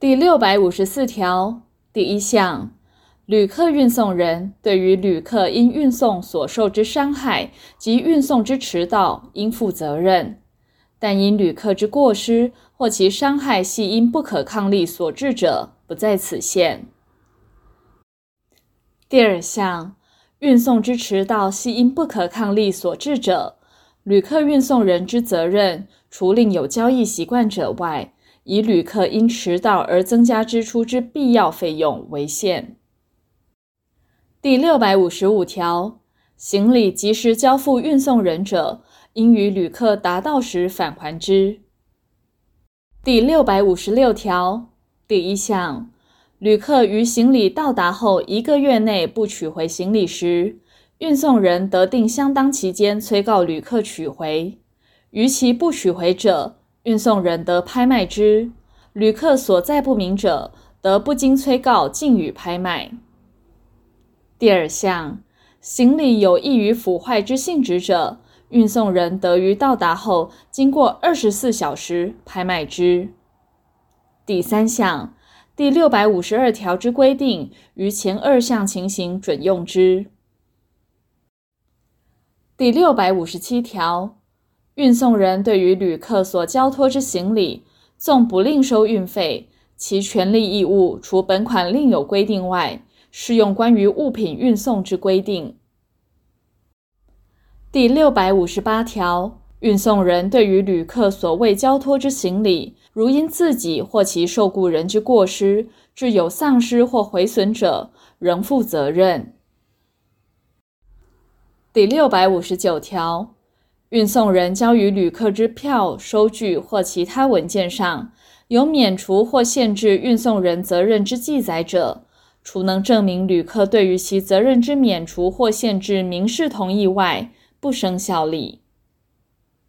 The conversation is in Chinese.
第六百五十四条第一项，旅客运送人对于旅客因运送所受之伤害及运送之迟到，应负责任，但因旅客之过失或其伤害系因不可抗力所致者，不在此限。第二项，运送之迟到系因不可抗力所致者，旅客运送人之责任，除另有交易习惯者外，以旅客因迟到而增加支出之必要费用为限。第六百五十五条，行李及时交付运送人者，应于旅客达到时返还之。第六百五十六条第一项，旅客于行李到达后一个月内不取回行李时，运送人得定相当期间催告旅客取回；逾期不取回者，运送人得拍卖之；旅客所在不明者，得不经催告禁予拍卖。第二项，行李有易于腐坏之性质者，运送人得于到达后，经过二十四小时拍卖之。第三项，第六百五十二条之规定，于前二项情形准用之。第六百五十七条，运送人对于旅客所交托之行李，纵不另收运费，其权利义务除本款另有规定外，适用关于物品运送之规定。第六百五十八条，运送人对于旅客所未交托之行李，如因自己或其受雇人之过失，致有丧失或毁损者，仍负责任。第六百五十九条，运送人交于旅客之票、收据或其他文件上，有免除或限制运送人责任之记载者，除能证明旅客对于其责任之免除或限制明示同意外，不生效力。